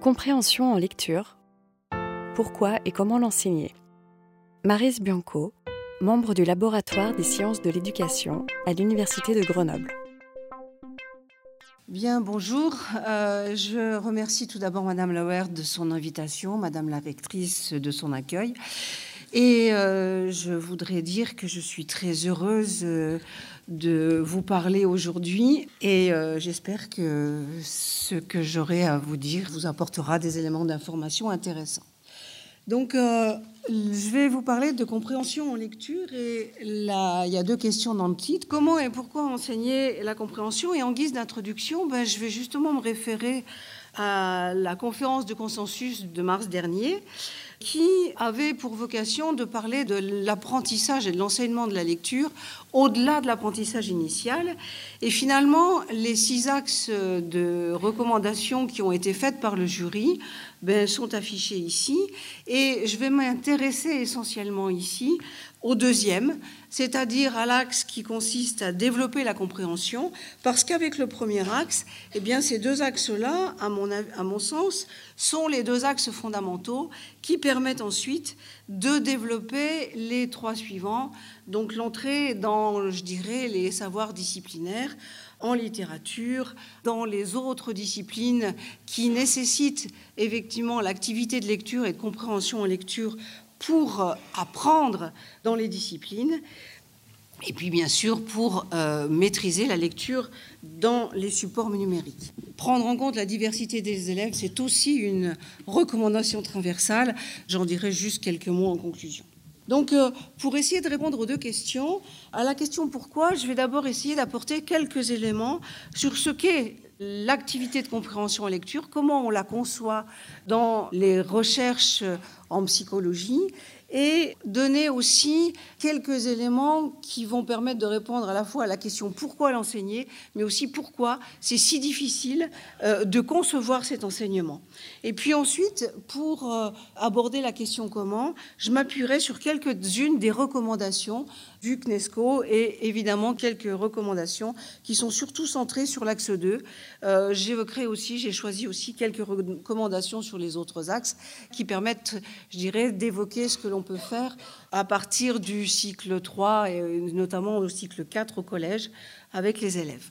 Compréhension en lecture. Pourquoi et comment l'enseigner? Marise Bianco, membre du laboratoire des sciences de l'éducation à l'Université de Grenoble. Bien, bonjour. Euh, je remercie tout d'abord Madame Lauer de son invitation, Madame la rectrice de son accueil. Et euh, je voudrais dire que je suis très heureuse euh, de vous parler aujourd'hui et euh, j'espère que ce que j'aurai à vous dire vous apportera des éléments d'information intéressants. Donc, je vais vous parler de compréhension en lecture et il y a deux questions dans le titre. Comment et pourquoi enseigner la compréhension? Et en guise d'introduction, ben, je vais justement me référer à la conférence de consensus de mars dernier qui avait pour vocation de parler de l'apprentissage et de l'enseignement de la lecture au-delà de l'apprentissage initial. Et finalement, les six axes de recommandations qui ont été faites par le jury ben, sont affichés ici. Et je vais m'intéresser essentiellement ici au deuxième, c'est-à-dire à, l'axe qui consiste à développer la compréhension, parce qu'avec le premier axe, eh bien, ces deux axes-là, à mon, à mon sens, sont les deux axes fondamentaux qui permettent ensuite de développer les trois suivants, donc l'entrée dans, je dirais, les savoirs disciplinaires en littérature, dans les autres disciplines qui nécessitent effectivement l'activité de lecture et de compréhension en lecture pour euh, apprendre dans les disciplines, et puis bien sûr pour euh, maîtriser la lecture dans les supports numériques. Prendre en compte la diversité des élèves, c'est aussi une recommandation transversale. J'en dirai juste quelques mots en conclusion. Donc, euh, pour essayer de répondre aux deux questions, à la question pourquoi, je vais d'abord essayer d'apporter quelques éléments sur ce qu'est l'activité de compréhension en lecture, comment on la conçoit dans les recherches en psychologie et donner aussi quelques éléments qui vont permettre de répondre à la fois à la question pourquoi l'enseigner, mais aussi pourquoi c'est si difficile euh, de concevoir cet enseignement. Et puis ensuite, pour euh, aborder la question comment, je m'appuierai sur quelques-unes des recommandations du CNESCO et évidemment quelques recommandations qui sont surtout centrées sur l'axe 2. Euh, j'évoquerai aussi, j'ai choisi aussi quelques recommandations sur les autres axes qui permettent, je dirais, d'évoquer ce que l'on peut faire à partir du cycle 3 et notamment au cycle 4 au collège avec les élèves.